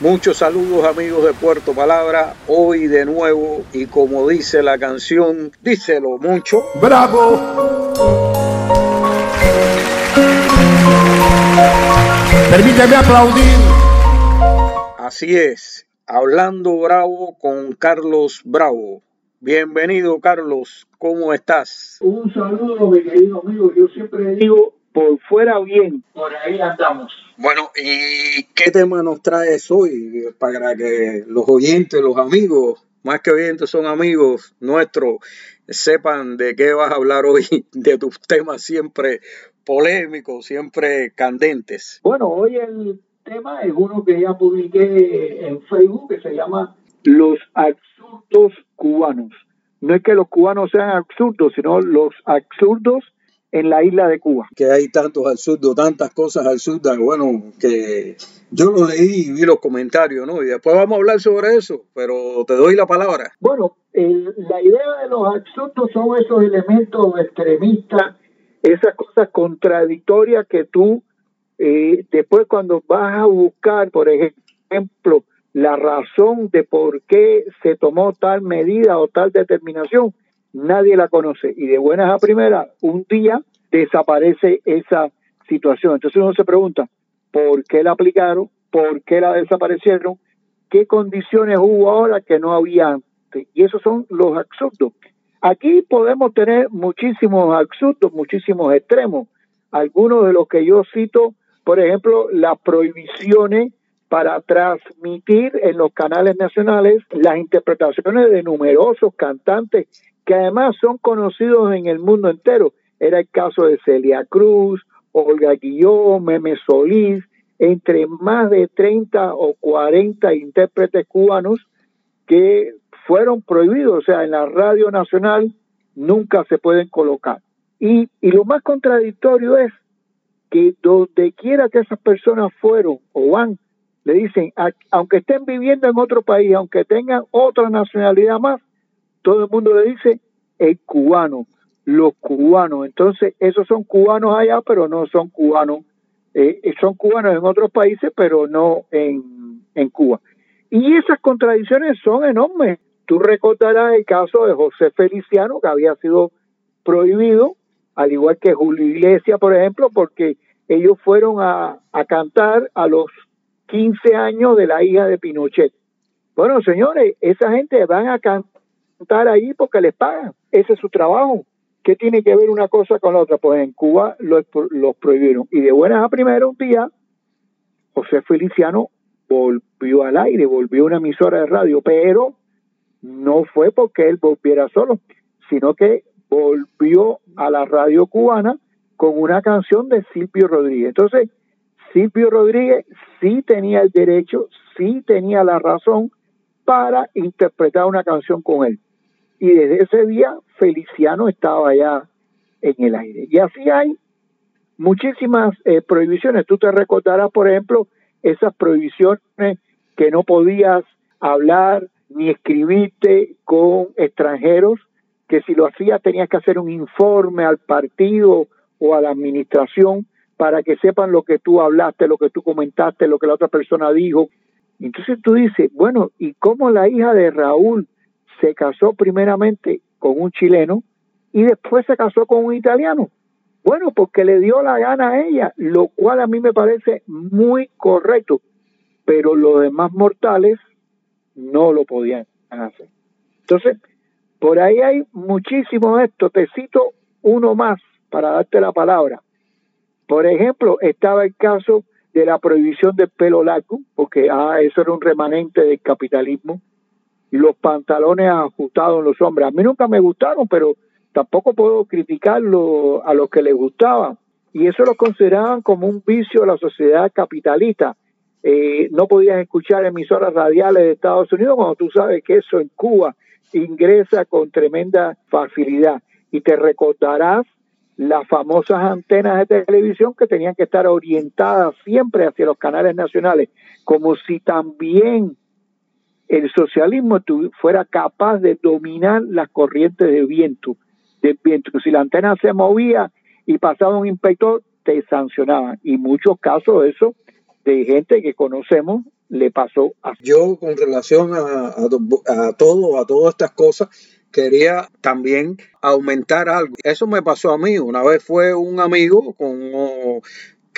Muchos saludos amigos de Puerto Palabra, hoy de nuevo y como dice la canción, díselo mucho. ¡Bravo! Permíteme aplaudir. Así es, hablando bravo con Carlos Bravo. Bienvenido Carlos, ¿cómo estás? Un saludo mi querido amigo, yo siempre digo por fuera bien, por ahí andamos. Bueno, ¿y qué tema nos traes hoy para que los oyentes, los amigos, más que oyentes son amigos nuestros, sepan de qué vas a hablar hoy, de tus temas siempre polémicos, siempre candentes? Bueno, hoy el tema es uno que ya publiqué en Facebook que se llama Los absurdos cubanos. No es que los cubanos sean absurdos, sino los absurdos en la isla de Cuba. Que hay tantos absurdos, tantas cosas absurdas, bueno, que yo lo leí y vi los comentarios, ¿no? Y después vamos a hablar sobre eso, pero te doy la palabra. Bueno, la idea de los absurdos son esos elementos extremistas, esas cosas contradictorias que tú eh, después cuando vas a buscar, por ejemplo, la razón de por qué se tomó tal medida o tal determinación, nadie la conoce. Y de buenas a primeras, un día desaparece esa situación. Entonces uno se pregunta, ¿por qué la aplicaron? ¿Por qué la desaparecieron? ¿Qué condiciones hubo ahora que no había antes? Y esos son los absurdos. Aquí podemos tener muchísimos absurdos, muchísimos extremos. Algunos de los que yo cito, por ejemplo, las prohibiciones para transmitir en los canales nacionales las interpretaciones de numerosos cantantes que además son conocidos en el mundo entero. Era el caso de Celia Cruz, Olga Guillón, Meme Solís, entre más de 30 o 40 intérpretes cubanos que fueron prohibidos, o sea, en la radio nacional nunca se pueden colocar. Y, y lo más contradictorio es que donde quiera que esas personas fueron o van, le dicen, aunque estén viviendo en otro país, aunque tengan otra nacionalidad más, todo el mundo le dice el cubano, los cubanos. Entonces, esos son cubanos allá, pero no son cubanos. Eh, son cubanos en otros países, pero no en, en Cuba. Y esas contradicciones son enormes. Tú recordarás el caso de José Feliciano, que había sido prohibido, al igual que Julio Iglesias, por ejemplo, porque ellos fueron a, a cantar a los 15 años de la hija de Pinochet. Bueno, señores, esa gente van a cantar ahí porque les pagan. Ese es su trabajo. ¿Qué tiene que ver una cosa con la otra? Pues en Cuba los, los prohibieron. Y de buenas a primera un día, José Feliciano volvió al aire, volvió a una emisora de radio, pero no fue porque él volviera solo, sino que volvió a la radio cubana con una canción de Silvio Rodríguez. Entonces, Silvio Rodríguez sí tenía el derecho, sí tenía la razón para interpretar una canción con él. Y desde ese día Feliciano estaba ya en el aire. Y así hay muchísimas eh, prohibiciones. Tú te recordarás, por ejemplo, esas prohibiciones que no podías hablar ni escribirte con extranjeros, que si lo hacías tenías que hacer un informe al partido o a la administración para que sepan lo que tú hablaste, lo que tú comentaste, lo que la otra persona dijo. Entonces tú dices, bueno, ¿y cómo la hija de Raúl se casó primeramente con un chileno y después se casó con un italiano? Bueno, porque le dio la gana a ella, lo cual a mí me parece muy correcto, pero los demás mortales no lo podían hacer. Entonces, por ahí hay muchísimo esto. Te cito uno más para darte la palabra. Por ejemplo, estaba el caso de la prohibición del pelo largo, porque ah, eso era un remanente del capitalismo, los pantalones ajustados en los hombres. A mí nunca me gustaron, pero tampoco puedo criticarlo a los que les gustaba. Y eso lo consideraban como un vicio de la sociedad capitalista. Eh, no podías escuchar emisoras radiales de Estados Unidos cuando tú sabes que eso en Cuba ingresa con tremenda facilidad. Y te recordarás las famosas antenas de televisión que tenían que estar orientadas siempre hacia los canales nacionales, como si también el socialismo fuera capaz de dominar las corrientes de viento, de viento. Si la antena se movía y pasaba un inspector, te sancionaban. Y muchos casos de eso, de gente que conocemos le pasó a Yo con relación a, a, todo, a todas estas cosas, quería también aumentar algo. Eso me pasó a mí. Una vez fue un amigo con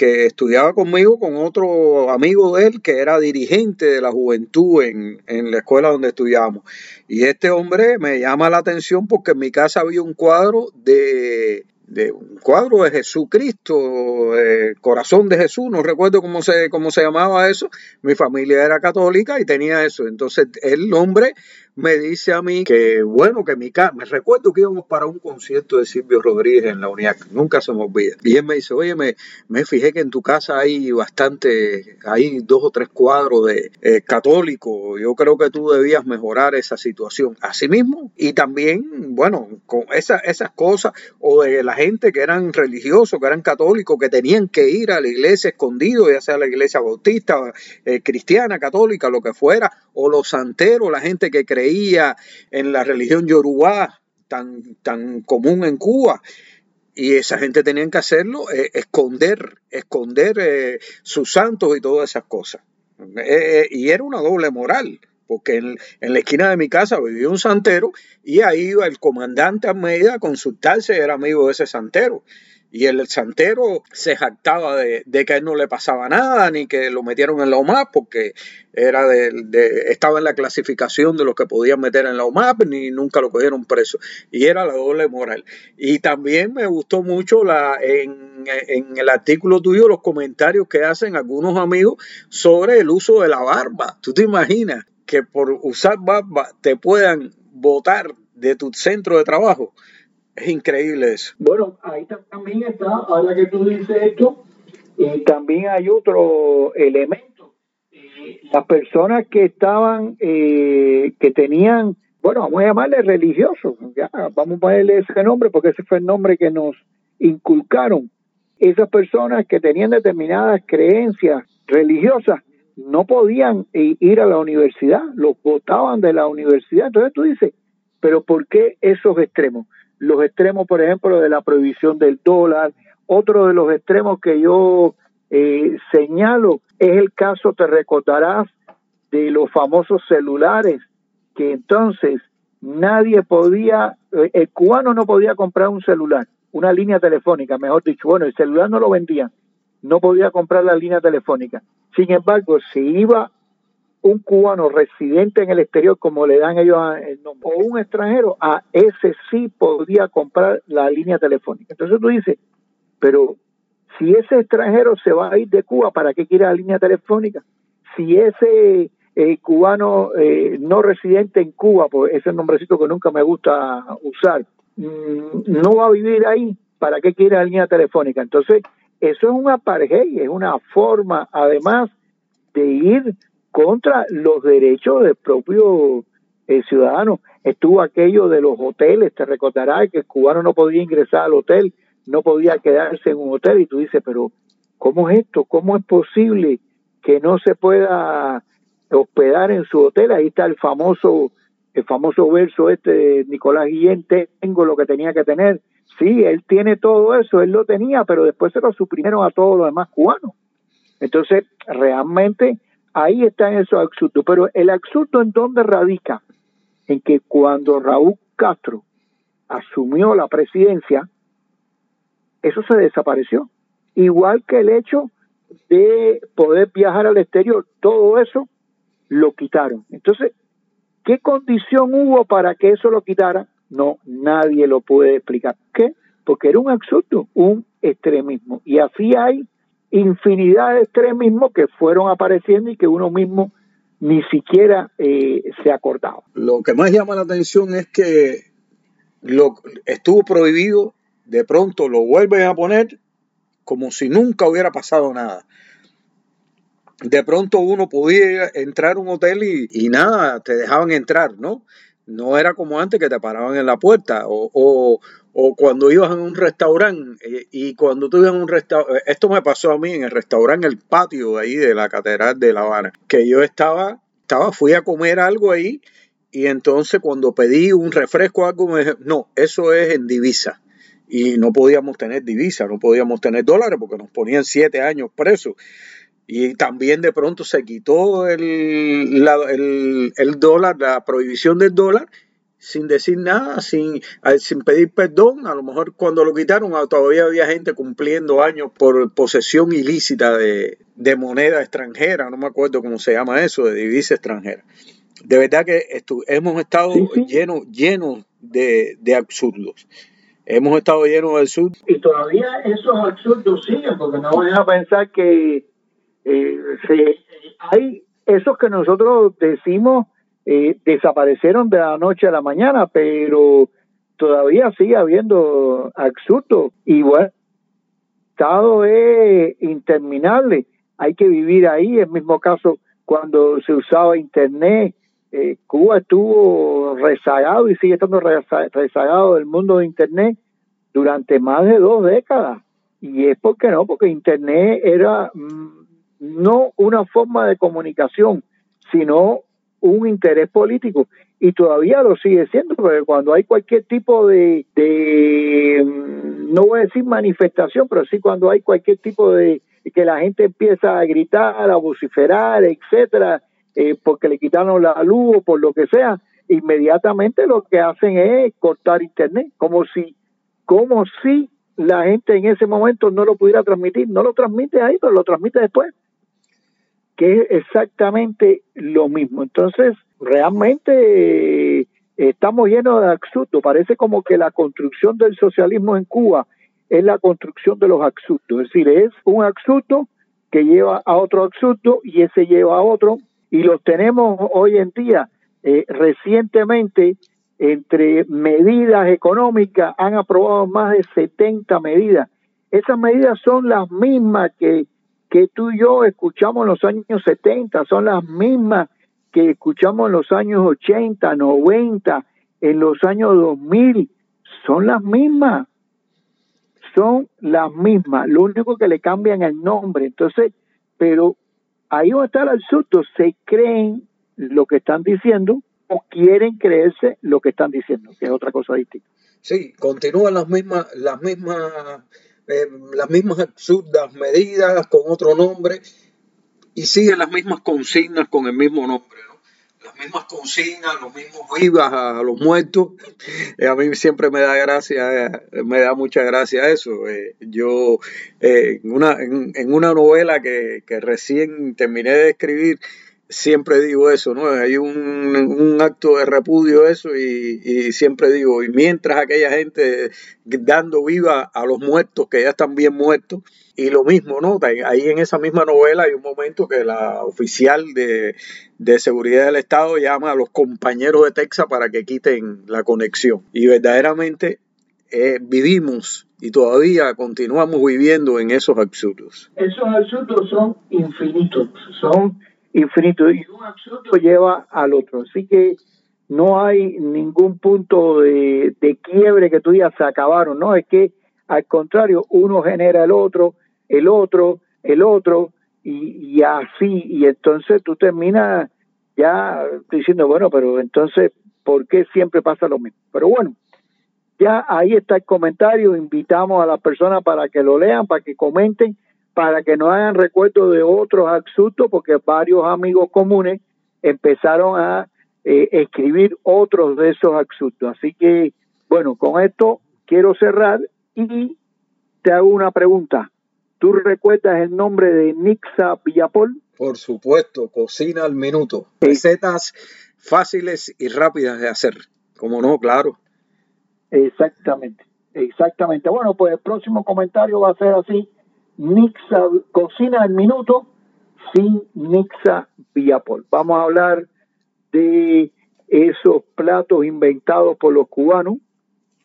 que estudiaba conmigo con otro amigo de él que era dirigente de la juventud en, en la escuela donde estudiamos. Y este hombre me llama la atención porque en mi casa había un cuadro de de un cuadro de Jesucristo, el corazón de Jesús, no recuerdo cómo se, cómo se llamaba eso. Mi familia era católica y tenía eso. Entonces el hombre me dice a mí que, bueno, que mi casa, me recuerdo que íbamos para un concierto de Silvio Rodríguez en la UNIAC, nunca se me olvida. Y él me dice, oye, me, me fijé que en tu casa hay bastante, hay dos o tres cuadros de eh, católicos, yo creo que tú debías mejorar esa situación. Asimismo, y también, bueno, con esa, esas cosas, o de la gente que eran religiosos, que eran católicos, que tenían que ir a la iglesia escondido, ya sea la iglesia bautista, eh, cristiana, católica, lo que fuera, o los santeros, la gente que creía en la religión yorubá tan, tan común en Cuba. Y esa gente tenía que hacerlo, eh, esconder, esconder eh, sus santos y todas esas cosas. Eh, y era una doble moral, porque en, en, la esquina de mi casa vivía un santero y ahí iba el comandante Almeida a consultarse, era amigo de ese santero. Y el santero se jactaba de, que a él no le pasaba nada, ni que lo metieron en la OMAP, porque era de, estaba en la clasificación de los que podían meter en la OMAP, ni nunca lo cogieron preso. Y era la doble moral. Y también me gustó mucho la, en, en el artículo tuyo los comentarios que hacen algunos amigos sobre el uso de la barba. ¿Tú te imaginas que por usar barba te puedan votar de tu centro de trabajo? Es increíble eso. Bueno, ahí también está, ahora que tú dices esto, y también hay otro elemento. Las personas que estaban, eh, que tenían, bueno, vamos a llamarle religiosos, ya, vamos a ponerle ese nombre porque ese fue el nombre que nos inculcaron. Esas personas que tenían determinadas creencias religiosas no podían ir a la universidad, los votaban de la universidad. Entonces tú dices, pero ¿por qué esos extremos? Los extremos, por ejemplo, de la prohibición del dólar. Otro de los extremos que yo eh, señalo es el caso, te recordarás, de los famosos celulares, que entonces nadie podía, eh, el cubano no podía comprar un celular, una línea telefónica, mejor dicho. Bueno, el celular no lo vendían, no podía comprar la línea telefónica. Sin embargo, si iba un cubano residente en el exterior, como le dan ellos el nombre, o un extranjero, a ese sí podría comprar la línea telefónica. Entonces tú dices, pero si ese extranjero se va a ir de Cuba, ¿para qué quiere la línea telefónica? Si ese eh, cubano eh, no residente en Cuba, pues ese nombrecito que nunca me gusta usar, mm, no va a vivir ahí, ¿para qué quiere la línea telefónica? Entonces, eso es un apartheid, es una forma, además, de ir contra los derechos del propio eh, ciudadano. Estuvo aquello de los hoteles, te recordarás que el cubano no podía ingresar al hotel, no podía quedarse en un hotel y tú dices, pero ¿cómo es esto? ¿Cómo es posible que no se pueda hospedar en su hotel? Ahí está el famoso el famoso verso este de Nicolás Guillén, tengo lo que tenía que tener. Sí, él tiene todo eso, él lo tenía, pero después se lo suprimieron a todos los demás cubanos. Entonces, realmente Ahí está eso absurdo. Pero el absurdo en dónde radica? En que cuando Raúl Castro asumió la presidencia, eso se desapareció. Igual que el hecho de poder viajar al exterior, todo eso lo quitaron. Entonces, ¿qué condición hubo para que eso lo quitara? No, nadie lo puede explicar. ¿Qué? Porque era un absurdo, un extremismo. Y así hay infinidad de extremismos que fueron apareciendo y que uno mismo ni siquiera eh, se acordaba. Lo que más llama la atención es que lo estuvo prohibido, de pronto lo vuelven a poner como si nunca hubiera pasado nada. De pronto uno podía entrar a un hotel y, y nada, te dejaban entrar, ¿no? No era como antes que te paraban en la puerta o, o, o cuando ibas a un restaurante eh, y cuando tú ibas a un restaurante, eh, esto me pasó a mí en el restaurante, el patio ahí de la Catedral de La Habana, que yo estaba, estaba, fui a comer algo ahí y entonces cuando pedí un refresco o algo me dije, no, eso es en divisa. Y no podíamos tener divisa, no podíamos tener dólares porque nos ponían siete años presos. Y también de pronto se quitó el, el, el dólar, la prohibición del dólar, sin decir nada, sin, sin pedir perdón. A lo mejor cuando lo quitaron ah, todavía había gente cumpliendo años por posesión ilícita de, moneda extranjera, no me acuerdo cómo se llama eso, de divisa extranjera. De verdad que hemos estado llenos llenos de, de absurdos. Hemos estado llenos de absurdos. Y todavía esos absurdos siguen, porque no vayan a pensar que eh, hay esos que nosotros decimos eh, desaparecieron de la noche a la mañana, pero todavía sigue habiendo absurdos. Y bueno, Estado es interminable, hay que vivir ahí. El mismo caso cuando se usaba Internet, eh, Cuba estuvo rezagado y sigue estando rezagado del mundo de Internet durante más de dos décadas. Y es porque no, porque Internet era mm, no una forma de comunicación, sino un interés político y todavía lo sigue siendo, porque cuando hay cualquier tipo de, de, mm, no voy a decir manifestación, pero sí cuando hay cualquier tipo de que la gente empieza a gritar, a vociferar, etcétera, eh, porque le quitaron la luz o por lo que sea, inmediatamente lo que hacen es cortar internet, como si, como si la gente en ese momento no lo pudiera transmitir, no lo transmite ahí, pero lo transmite después que es exactamente lo mismo. Entonces, realmente eh, estamos llenos de absurdos. Parece como que la construcción del socialismo en Cuba es la construcción de los absurdos. Es decir, es un absurdo que lleva a otro absurdo y ese lleva a otro. Y los tenemos hoy en día. Eh, recientemente, entre medidas económicas, han aprobado más de 70 medidas. Esas medidas son las mismas que que tú y yo escuchamos en los años 70, son las mismas que escuchamos en los años 80, 90, en los años 2000, son las mismas, son las mismas, lo único que le cambian el nombre, entonces, pero ahí va a estar el susto, se creen lo que están diciendo o quieren creerse lo que están diciendo, que es otra cosa distinta. Sí, continúan las mismas, las mismas eh, las mismas absurdas medidas con otro nombre y siguen las mismas consignas con el mismo nombre. Las mismas consignas, los mismos vivas a, los muertos. Eh, a mí siempre me da gracia, eh, me da mucha gracia eso. yo, en, una, en, una novela que, que recién terminé de escribir, siempre digo eso, ¿no? Hay un, acto de repudio eso y, siempre digo, y mientras aquella gente dando viva a los muertos que ya están bien muertos, y lo mismo, ¿no? Ahí en esa misma novela hay un momento que la oficial de, seguridad del Estado llama a los compañeros de Texas para que quiten la conexión. Y verdaderamente eh, vivimos y todavía continuamos viviendo en esos absurdos. Esos absurdos son infinitos, son infinito y un absurdo lleva al otro. Así que no hay ningún punto de, quiebre que tú digas se acabaron, no, es que al contrario, uno genera el otro, el otro, el otro, y, y así, y entonces tú terminas ya diciendo, bueno, pero entonces, ¿por qué siempre pasa lo mismo? Pero bueno, ya ahí está el comentario, invitamos a las personas para que lo lean, para que comenten para que no hagan recuerdo de otros absurdos, porque varios amigos comunes empezaron a eh, escribir otros de esos absurdos. Así que, bueno, con esto quiero cerrar y te hago una pregunta. ¿Tú recuerdas el nombre de Nixa Villapol? Por supuesto, cocina al minuto. Recetas fáciles y rápidas de hacer. Como no, claro. Exactamente, exactamente. Bueno, pues el próximo comentario va a ser así Nixa Cocina al Minuto sin Nixa Viapol. Vamos a hablar de esos platos inventados por los cubanos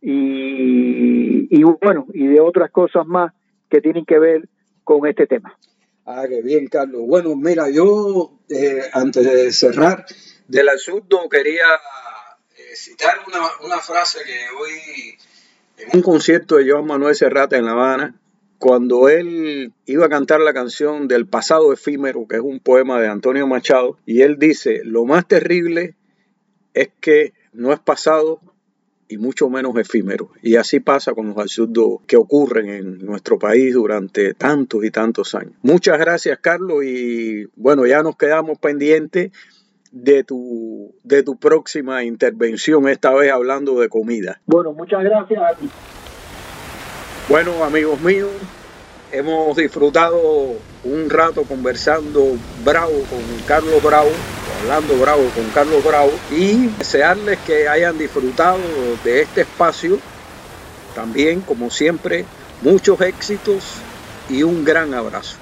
y, bueno, y de otras cosas más que tienen que ver con este tema. Ah, qué bien, Carlos. Bueno, mira, yo eh, antes de cerrar del asunto quería eh, citar una, una frase que hoy en un concierto de Joan Manuel Serrata en La Habana, cuando él iba a cantar la canción del pasado efímero, que es un poema de Antonio Machado, y él dice, lo más terrible es que no es pasado y mucho menos efímeros. Y así pasa con los absurdos que ocurren en nuestro país durante tantos y tantos años. Muchas gracias, Carlos, y bueno, ya nos quedamos pendientes de tu, de tu próxima intervención, esta vez hablando de comida. Bueno, muchas gracias a ti. Bueno, amigos míos, hemos disfrutado un rato conversando bravo con Carlos Bravo, hablando bravo con Carlos Bravo, y desearles que hayan disfrutado de este espacio. También, como siempre, muchos éxitos y un gran abrazo.